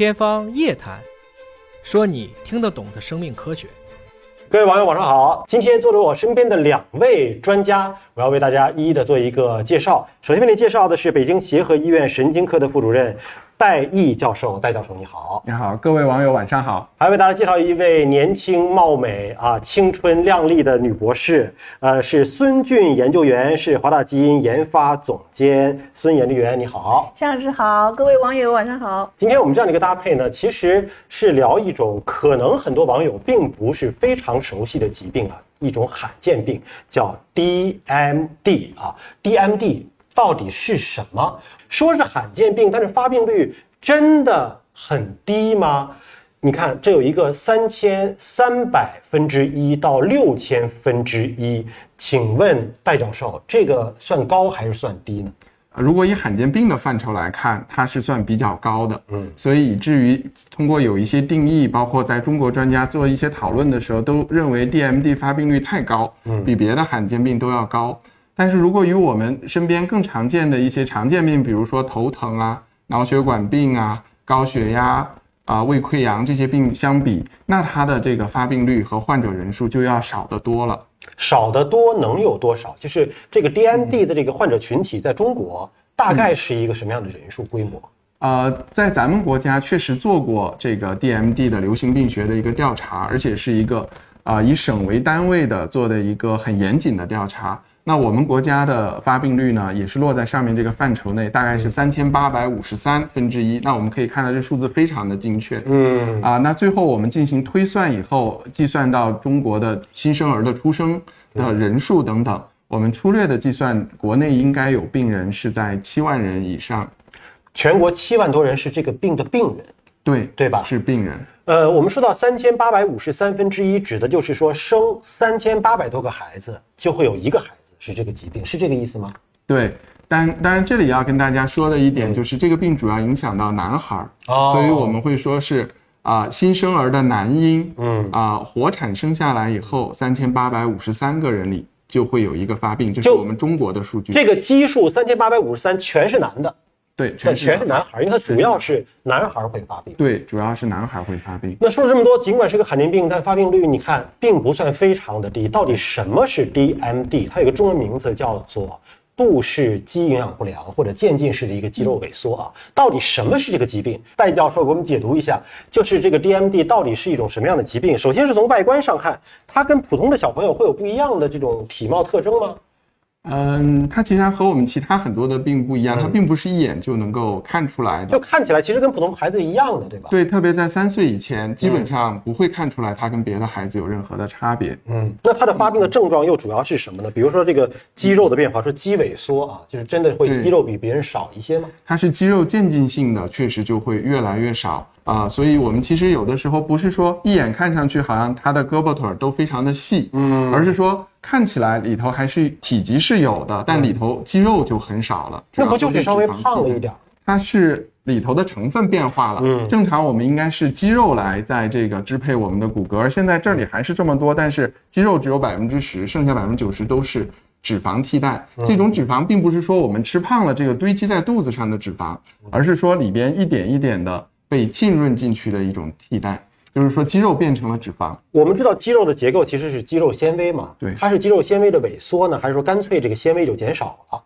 天方夜谭，说你听得懂的生命科学。各位网友，晚上好！今天坐着我身边的两位专家，我要为大家一一的做一个介绍。首先为您介绍的是北京协和医院神经科的副主任。戴毅教授，戴教授你好，你好，各位网友晚上好。还为大家介绍一位年轻貌美啊、青春靓丽的女博士，呃，是孙俊研究员，是华大基因研发总监。孙研究员你好，向老师好，各位网友晚上好。今天我们这样的一个搭配呢，其实是聊一种可能很多网友并不是非常熟悉的疾病啊，一种罕见病叫 DMD 啊，DMD 到底是什么？说是罕见病，但是发病率真的很低吗？你看，这有一个三千三百分之一到六千分之一，请问戴教授，这个算高还是算低呢？如果以罕见病的范畴来看，它是算比较高的。嗯，所以以至于通过有一些定义，包括在中国专家做一些讨论的时候，都认为 DMD 发病率太高，嗯，比别的罕见病都要高。但是如果与我们身边更常见的一些常见病，比如说头疼啊、脑血管病啊、高血压啊、胃溃疡这些病相比，那它的这个发病率和患者人数就要少得多了。少得多能有多少？就是这个 DMD 的这个患者群体在中国大概是一个什么样的人数规模？呃，在咱们国家确实做过这个 DMD 的流行病学的一个调查，而且是一个啊以省为单位的做的一个很严谨的调查。那我们国家的发病率呢，也是落在上面这个范畴内，大概是三千八百五十三分之一。那我们可以看到这数字非常的精确。嗯啊，那最后我们进行推算以后，计算到中国的新生儿的出生的人数等等，我们粗略的计算，国内应该有病人是在七万人以上。全国七万多人是这个病的病人，对对吧？是病人。呃，我们说到三千八百五十三分之一，指的就是说生三千八百多个孩子就会有一个孩子。是这个疾病，是这个意思吗？对，但当然这里要跟大家说的一点就是，这个病主要影响到男孩儿，所以我们会说是啊，新生儿的男婴，嗯啊，活产生下来以后，三千八百五十三个人里就会有一个发病，这是我们中国的数据。这个基数三千八百五十三全是男的。对，全全是男孩，因为它主要是男孩会发病。对，主要是男孩会发病。那说了这么多，尽管是个罕见病，但发病率你看并不算非常的低。到底什么是 DMD？它有个中文名字叫做杜氏肌营养不良或者渐进式的一个肌肉萎缩啊。到底什么是这个疾病？戴教授给我们解读一下，就是这个 DMD 到底是一种什么样的疾病？首先是从外观上看，它跟普通的小朋友会有不一样的这种体貌特征吗？嗯，它其实和我们其他很多的病不一样，它并不是一眼就能够看出来的，就看起来其实跟普通孩子一样的，对吧？对，特别在三岁以前，基本上不会看出来它跟别的孩子有任何的差别。嗯，那它的发病的症状又主要是什么呢？比如说这个肌肉的变化，说肌萎缩啊，就是真的会肌肉比别人少一些吗？它是肌肉渐进性的，确实就会越来越少。啊，所以我们其实有的时候不是说一眼看上去好像他的胳膊腿儿都非常的细，嗯，而是说看起来里头还是体积是有的，但里头肌肉就很少了。那不就是稍微胖了一点？它是里头的成分变化了。嗯，正常我们应该是肌肉来在这个支配我们的骨骼，现在这里还是这么多，但是肌肉只有百分之十，剩下百分之九十都是脂肪替代。这种脂肪并不是说我们吃胖了这个堆积在肚子上的脂肪，而是说里边一点一点的。被浸润进去的一种替代，就是说肌肉变成了脂肪。我们知道肌肉的结构其实是肌肉纤维嘛，对，它是肌肉纤维的萎缩呢，还是说干脆这个纤维就减少了？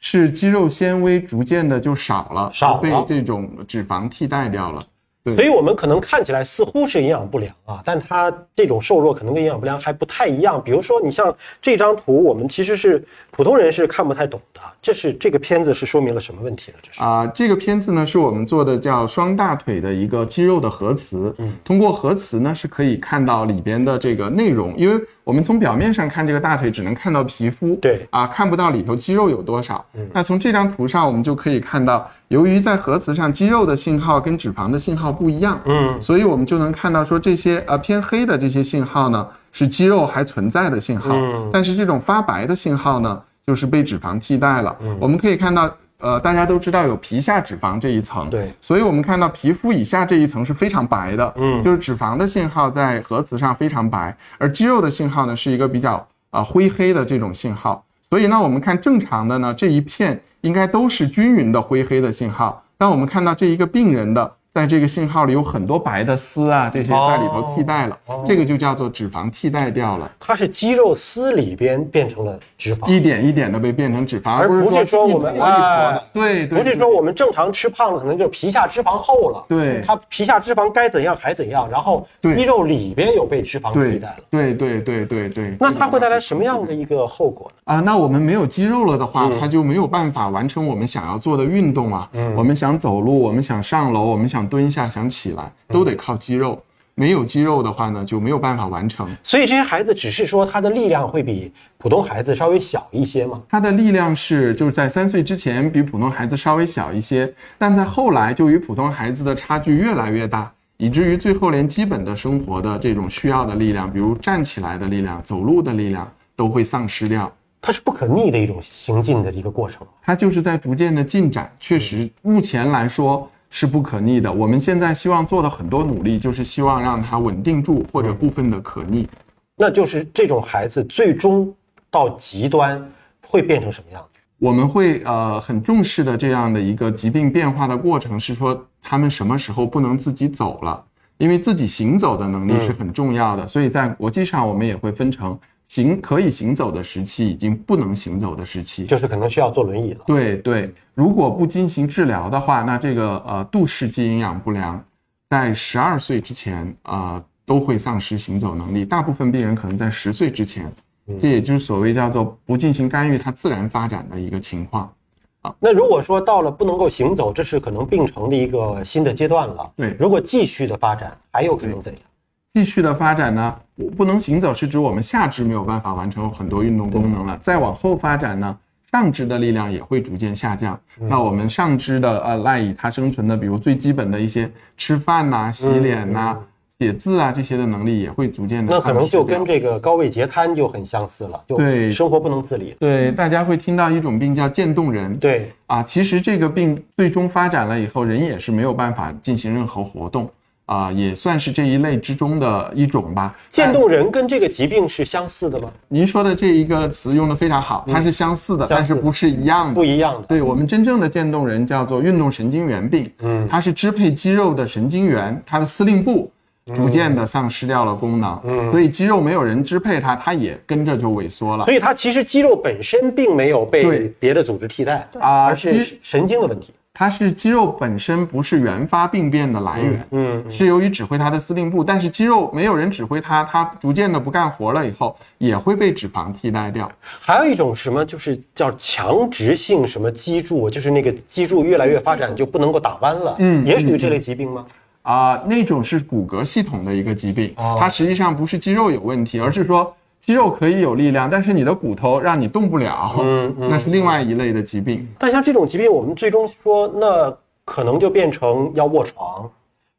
是肌肉纤维逐渐的就少了，少被这种脂肪替代掉了。所以，我们可能看起来似乎是营养不良啊，但它这种瘦弱可能跟营养不良还不太一样。比如说，你像这张图，我们其实是普通人是看不太懂的。这是这个片子是说明了什么问题呢？这是啊，这个片子呢是我们做的叫双大腿的一个肌肉的核磁。嗯，通过核磁呢是可以看到里边的这个内容，因为我们从表面上看这个大腿只能看到皮肤，对啊，看不到里头肌肉有多少。嗯，那从这张图上我们就可以看到。由于在核磁上，肌肉的信号跟脂肪的信号不一样，嗯，所以我们就能看到说这些呃偏黑的这些信号呢是肌肉还存在的信号，但是这种发白的信号呢就是被脂肪替代了。我们可以看到，呃，大家都知道有皮下脂肪这一层，对，所以我们看到皮肤以下这一层是非常白的，嗯，就是脂肪的信号在核磁上非常白，而肌肉的信号呢是一个比较啊灰黑的这种信号。所以呢，我们看正常的呢这一片。应该都是均匀的灰黑的信号，当我们看到这一个病人的在这个信号里有很多白的丝啊，这些在里头替代了，哦这个就叫做脂肪替代掉了，它是肌肉丝里边变成了脂肪，一点一点的被变成脂肪，而不是是说我们哎。对对，不是说我们正常吃胖了，可能就皮下脂肪厚了，对它皮下脂肪该怎样还怎样，然后肌肉里边有被脂肪替代了，对对对对对。那它会带来什么样的一个后果呢？啊，那我们没有肌肉了的话，嗯它就没有办法完成我们想要做的运动啊。嗯我们想走路，我们想上楼，我们想蹲下，想起来，都得靠肌肉。没有肌肉的话呢，就没有办法完成。所以这些孩子只是说他的力量会比普通孩子稍微小一些嘛？他的力量是就是在三岁之前比普通孩子稍微小一些，但在后来就与普通孩子的差距越来越大，以至于最后连基本的生活的这种需要的力量，比如站起来的力量、走路的力量都会丧失掉。它是不可逆的一种行进的一个过程。它就是在逐渐的进展，确实目前来说是不可逆的。我们现在希望做的很多努力，就是希望让它稳定住或者部分的可逆。那就是这种孩子最终到极端会变成什么样子？我们会呃很重视的这样的一个疾病变化的过程，是说他们什么时候不能自己走了，因为自己行走的能力是很重要的，所以在国际上我们也会分成行可以行走的时期，已经不能行走的时期。就是可能需要坐轮椅了。对对，如果不进行治疗的话，那这个呃杜氏肌营养不良，在十二岁之前啊、呃都会丧失行走能力，大部分病人可能在十岁之前，这也就是所谓叫做不进行干预，它自然发展的一个情况。那如果说到了不能够行走，这是可能病程的一个新的阶段了。对如果继续的发展，还有可能怎样？继续的发展呢，我不能行走是指我们下肢没有办法完成很多运动功能了。再往后发展呢，上肢的力量也会逐渐下降。那我们上肢的呃赖以它生存的，比如最基本的一些吃饭呐、洗脸呐、写字啊这些的能力也会逐渐的。那可能就跟这个高位截瘫就很相似了，就对生活不能自理。对大家会听到一种病叫渐冻人。对，啊，其实这个病最终发展了以后，人也是没有办法进行任何活动。啊，也算是这一类之中的一种吧。渐冻人跟这个疾病是相似的吗？您说的这一个词用的非常好，它是相似的，嗯但是不是一样的。不一样的。对我们真正的渐冻人叫做运动神经元病，嗯它是支配肌肉的神经元，它的司令部逐渐的丧失掉了功能，嗯所以肌肉没有人支配它，它也跟着就萎缩了所。以它其实肌肉本身并没有被别的组织替代，啊而是神经的问题。它是肌肉本身不是原发病变的来源，嗯，是由于指挥它的司令部，但是肌肉没有人指挥它，它逐渐的不干活了以后，也会被脂肪替代掉。还有一种什么，就是叫强直性什么脊柱，就是那个脊柱越来越发展就不能够打弯了。嗯也属于这类疾病吗？啊、那种是骨骼系统的一个疾病，哦它实际上不是肌肉有问题，而是说肌肉可以有力量，但是你的骨头让你动不了，嗯嗯那是另外一类的疾病。但像这种疾病，我们最终说，那可能就变成要卧床，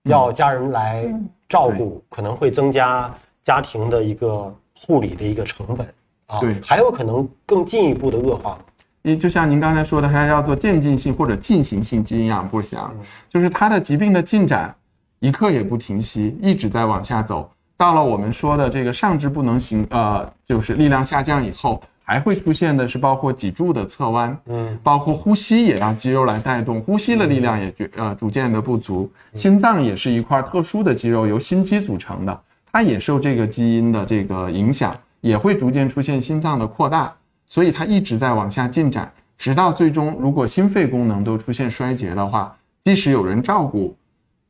要家人来照顾，可能会增加家庭的一个护理的一个成本啊。对还有可能更进一步的恶化。你就像您刚才说的，它要做渐进性或者进行性肌营养不良，就是它的疾病的进展一刻也不停息，一直在往下走。到了我们说的这个上肢不能行，呃，就是力量下降以后，还会出现的是包括脊柱的侧弯，嗯，包括呼吸也让肌肉来带动，呼吸的力量也逐呃逐渐的不足。心脏也是一块特殊的肌肉，由心肌组成的，它也受这个基因的这个影响，也会逐渐出现心脏的扩大，所以它一直在往下进展，直到最终如果心肺功能都出现衰竭的话，即使有人照顾，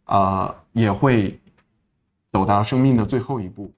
呃，也会走到生命的最后一步。